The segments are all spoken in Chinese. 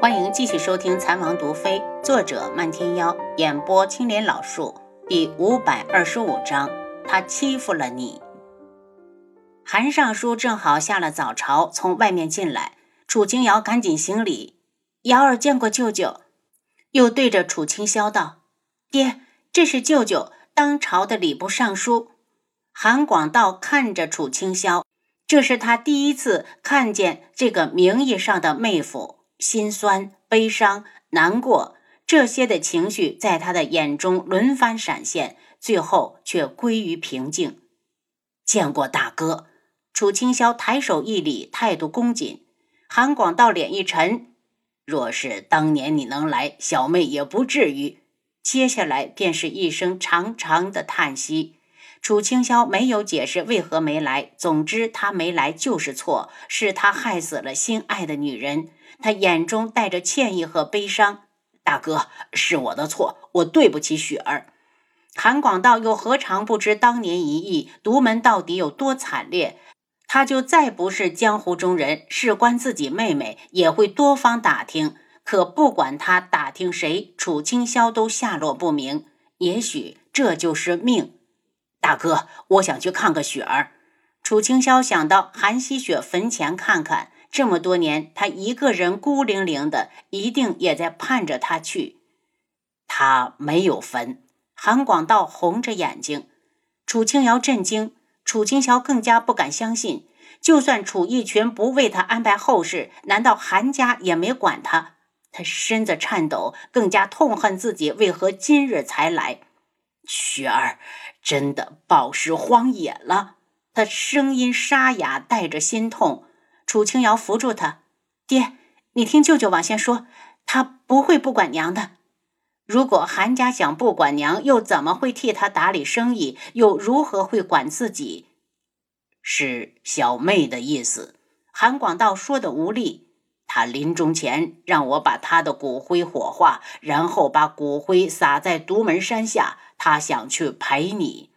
欢迎继续收听《残王毒妃》，作者漫天妖，演播青莲老树，第五百二十五章，他欺负了你。韩尚书正好下了早朝，从外面进来，楚清瑶赶紧行礼：“瑶儿见过舅舅。”又对着楚清霄道：“爹，这是舅舅，当朝的礼部尚书。”韩广道看着楚清霄，这是他第一次看见这个名义上的妹夫。心酸、悲伤、难过，这些的情绪在他的眼中轮番闪现，最后却归于平静。见过大哥，楚清霄抬手一礼，态度恭谨。韩广道脸一沉，若是当年你能来，小妹也不至于。接下来便是一声长长的叹息。楚清霄没有解释为何没来，总之他没来就是错，是他害死了心爱的女人。他眼中带着歉意和悲伤。大哥，是我的错，我对不起雪儿。韩广道又何尝不知当年一役，独门到底有多惨烈？他就再不是江湖中人，事关自己妹妹，也会多方打听。可不管他打听谁，楚清霄都下落不明。也许这就是命。大哥，我想去看看雪儿。楚清霄想到韩熙雪坟前看看。这么多年，他一个人孤零零的，一定也在盼着他去。他没有坟。韩广道红着眼睛，楚清瑶震惊，楚清瑶更加不敢相信。就算楚逸群不为他安排后事，难道韩家也没管他？他身子颤抖，更加痛恨自己为何今日才来。雪儿真的暴尸荒野了。他声音沙哑，带着心痛。楚清瑶扶住他，爹，你听舅舅往下说，他不会不管娘的。如果韩家想不管娘，又怎么会替他打理生意？又如何会管自己？是小妹的意思。韩广道说的无力。他临终前让我把他的骨灰火化，然后把骨灰撒在独门山下。他想去陪你。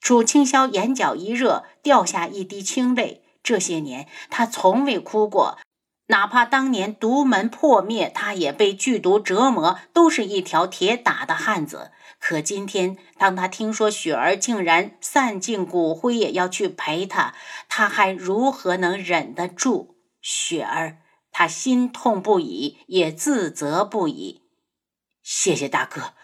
楚清霄眼角一热，掉下一滴清泪。这些年，他从未哭过，哪怕当年独门破灭，他也被剧毒折磨，都是一条铁打的汉子。可今天，当他听说雪儿竟然散尽骨灰也要去陪他，他还如何能忍得住？雪儿，他心痛不已，也自责不已。谢谢大哥，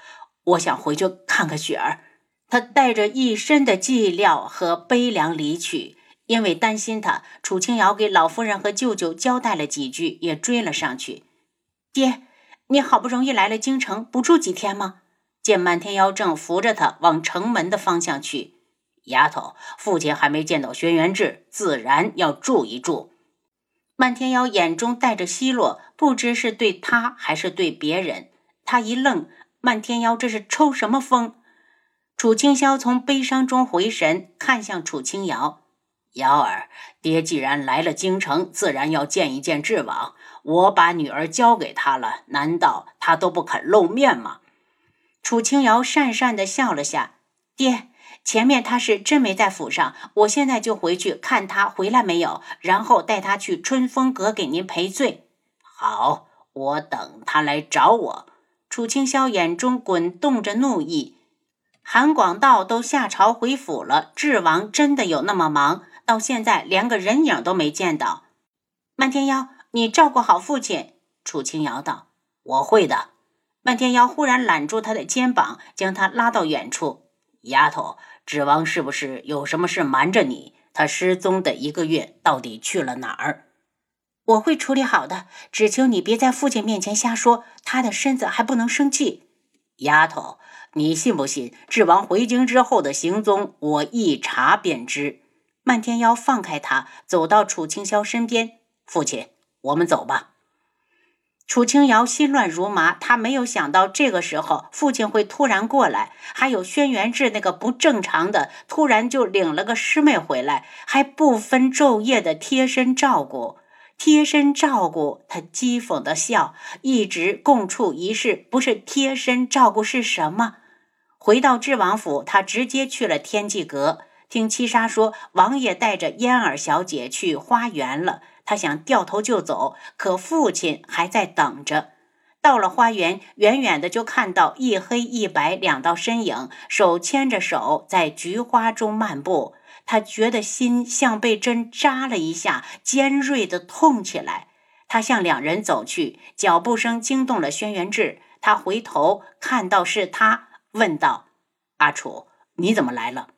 我想回去看看雪儿。他带着一身的寂寥和悲凉离去。因为担心他，楚清瑶给老夫人和舅舅交代了几句，也追了上去。爹，你好不容易来了京城，不住几天吗？见漫天妖正扶着他往城门的方向去。丫头，父亲还没见到轩辕志，自然要住一住。漫天妖眼中带着奚落，不知是对他还是对别人。他一愣，漫天妖这是抽什么风？楚清霄从悲伤中回神，看向楚清瑶。瑶儿，爹既然来了京城，自然要见一见智王。我把女儿交给他了，难道他都不肯露面吗？楚清瑶讪讪地笑了下。爹，前面他是真没在府上，我现在就回去看他回来没有，然后带他去春风阁给您赔罪。好，我等他来找我。楚清霄眼中滚动着怒意。韩广道都下朝回府了，智王真的有那么忙？到现在连个人影都没见到，漫天妖，你照顾好父亲。楚清瑶道：“我会的。”漫天妖忽然揽住他的肩膀，将他拉到远处。丫头，指王是不是有什么事瞒着你？他失踪的一个月，到底去了哪儿？我会处理好的，只求你别在父亲面前瞎说，他的身子还不能生气。丫头，你信不信？智王回京之后的行踪，我一查便知。漫天妖放开他，走到楚清霄身边。父亲，我们走吧。楚清瑶心乱如麻，他没有想到这个时候父亲会突然过来，还有轩辕志那个不正常的，突然就领了个师妹回来，还不分昼夜的贴身照顾，贴身照顾。他讥讽的笑，一直共处一室，不是贴身照顾是什么？回到智王府，他直接去了天际阁。听七杀说，王爷带着嫣儿小姐去花园了。他想掉头就走，可父亲还在等着。到了花园，远远的就看到一黑一白两道身影，手牵着手在菊花中漫步。他觉得心像被针扎了一下，尖锐的痛起来。他向两人走去，脚步声惊动了轩辕志。他回头看到是他，问道：“阿楚，你怎么来了？”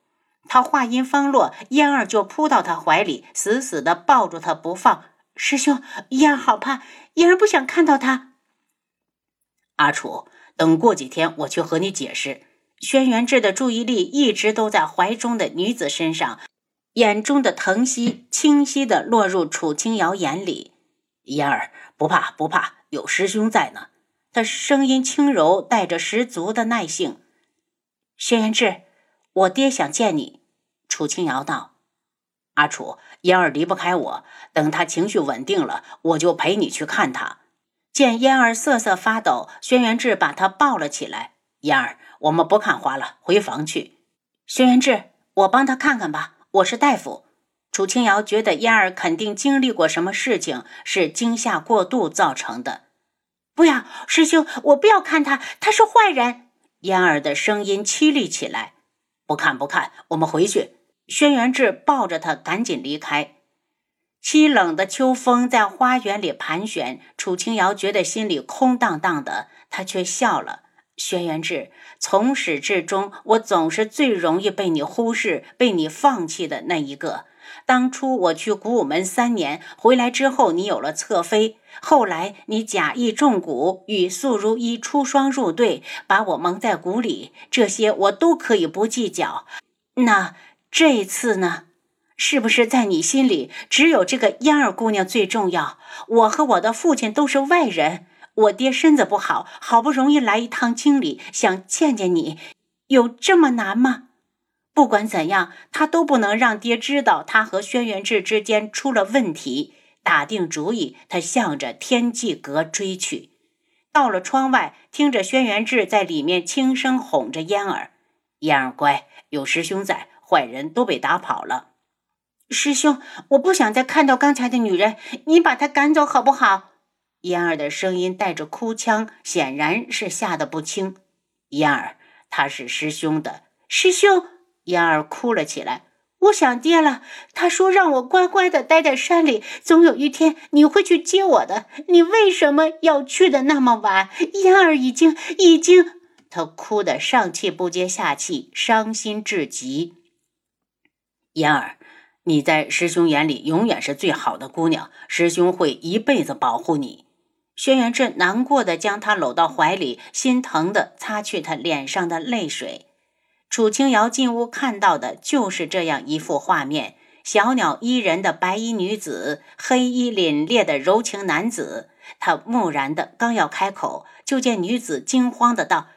他话音方落，嫣儿就扑到他怀里，死死的抱住他不放。师兄，嫣儿好怕，嫣儿不想看到他。阿楚，等过几天我去和你解释。轩辕志的注意力一直都在怀中的女子身上，眼中的疼惜清晰的落入楚清瑶眼里。嫣儿不怕不怕，有师兄在呢。他声音轻柔，带着十足的耐性。轩辕志，我爹想见你。楚清瑶道：“阿楚，嫣儿离不开我，等他情绪稳定了，我就陪你去看他。”见嫣儿瑟瑟发抖，轩辕志把她抱了起来。嫣儿，我们不看花了，回房去。轩辕志，我帮他看看吧，我是大夫。楚清瑶觉得嫣儿肯定经历过什么事情，是惊吓过度造成的。不要，师兄，我不要看他，他是坏人。嫣儿的声音凄厉起来。不看，不看，我们回去。轩辕志抱着他赶紧离开。凄冷的秋风在花园里盘旋，楚清瑶觉得心里空荡荡的，她却笑了。轩辕志，从始至终，我总是最容易被你忽视、被你放弃的那一个。当初我去古武门三年，回来之后，你有了侧妃，后来你假意中蛊，与素如一出双入对，把我蒙在鼓里，这些我都可以不计较。那这次呢？是不是在你心里只有这个嫣儿姑娘最重要？我和我的父亲都是外人，我爹身子不好，好不容易来一趟京里，想见见你，有这么难吗？不管怎样，他都不能让爹知道他和轩辕志之间出了问题。打定主意，他向着天际阁追去。到了窗外，听着轩辕志在里面轻声哄着嫣儿：“嫣儿乖，有师兄在，坏人都被打跑了。”师兄，我不想再看到刚才的女人，你把她赶走好不好？嫣儿的声音带着哭腔，显然是吓得不轻。嫣儿，她是师兄的师兄。嫣儿哭了起来。我想爹了，他说让我乖乖的待在山里，总有一天你会去接我的。你为什么要去的那么晚？嫣儿已经已经，她哭得上气不接下气，伤心至极。嫣儿。你在师兄眼里永远是最好的姑娘，师兄会一辈子保护你。轩辕志难过的将她搂到怀里，心疼的擦去她脸上的泪水。楚清瑶进屋看到的就是这样一幅画面：小鸟依人的白衣女子，黑衣凛冽的柔情男子。他木然的刚要开口，就见女子惊慌的道：“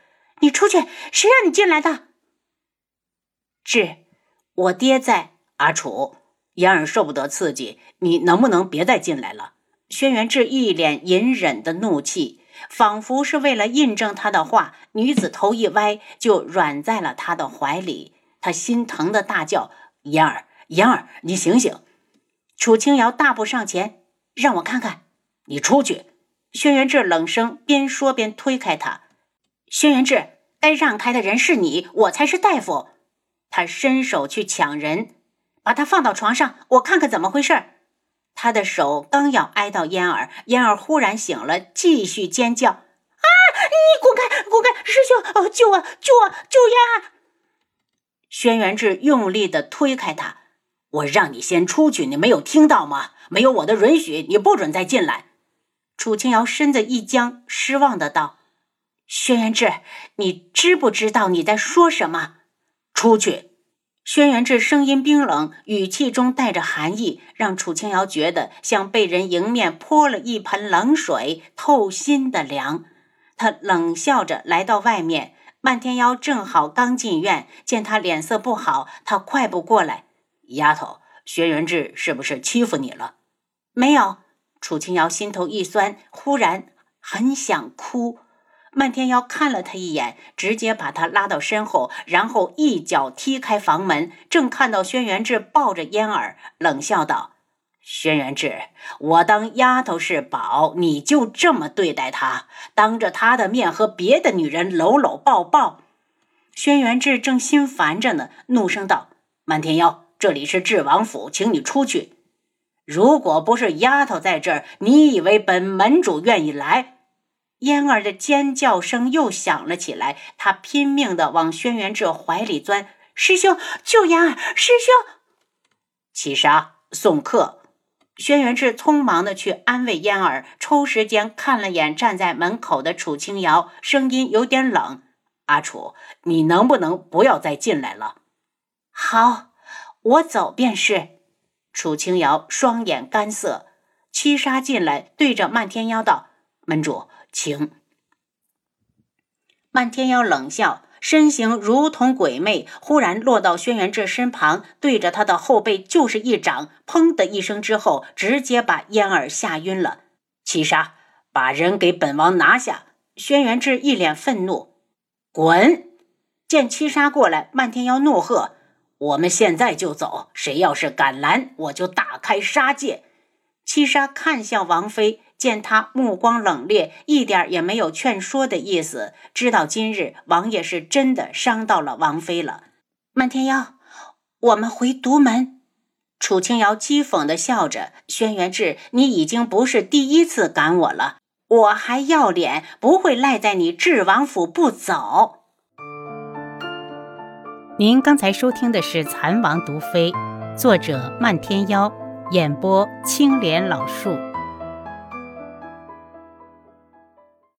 你出去！谁让你进来的？”志，我爹在。阿楚，言儿受不得刺激，你能不能别再进来了？轩辕志一脸隐忍的怒气，仿佛是为了印证他的话。女子头一歪，就软在了他的怀里。他心疼的大叫：“嫣儿，嫣儿，你醒醒！”楚清瑶大步上前，让我看看。你出去！轩辕志冷声，边说边推开他。轩辕志，该让开的人是你，我才是大夫。他伸手去抢人。把他放到床上，我看看怎么回事。他的手刚要挨到嫣儿，嫣儿忽然醒了，继续尖叫：“啊！你滚开，滚开！师兄，救我，救我，救嫣儿！”轩辕志用力的推开他：“我让你先出去，你没有听到吗？没有我的允许，你不准再进来。”楚清瑶身子一僵，失望的道：“轩辕志，你知不知道你在说什么？出去！”轩辕志声音冰冷，语气中带着寒意，让楚清瑶觉得像被人迎面泼了一盆冷水，透心的凉。他冷笑着来到外面，漫天妖正好刚进院，见他脸色不好，他快步过来：“丫头，轩辕志是不是欺负你了？”“没有。”楚清瑶心头一酸，忽然很想哭。漫天妖看了他一眼，直接把他拉到身后，然后一脚踢开房门。正看到轩辕志抱着嫣儿，冷笑道：“轩辕志，我当丫头是宝，你就这么对待她，当着她的面和别的女人搂搂抱抱。轩辕志正心烦着呢，怒声道：“漫天妖，这里是智王府，请你出去。如果不是丫头在这儿，你以为本门主愿意来？”嫣儿的尖叫声又响了起来，她拼命地往轩辕志怀里钻：“师兄，救嫣儿！师兄！”七杀送客。轩辕志匆忙的去安慰嫣儿，抽时间看了眼站在门口的楚清瑶，声音有点冷：“阿楚，你能不能不要再进来了？”“好，我走便是。”楚清瑶双眼干涩。七杀进来，对着漫天妖道：“门主，请。”漫天妖冷笑。身形如同鬼魅，忽然落到轩辕志身旁，对着他的后背就是一掌，砰的一声之后，直接把嫣儿吓晕了。七杀，把人给本王拿下！轩辕志一脸愤怒，滚！见七杀过来，漫天妖怒喝：“我们现在就走，谁要是敢拦，我就大开杀戒！”七杀看向王妃。见他目光冷冽，一点也没有劝说的意思，知道今日王爷是真的伤到了王妃了。漫天妖，我们回独门。楚清瑶讥讽的笑着：“轩辕志，你已经不是第一次赶我了，我还要脸，不会赖在你智王府不走。”您刚才收听的是《蚕王毒妃》，作者漫天妖，演播青莲老树。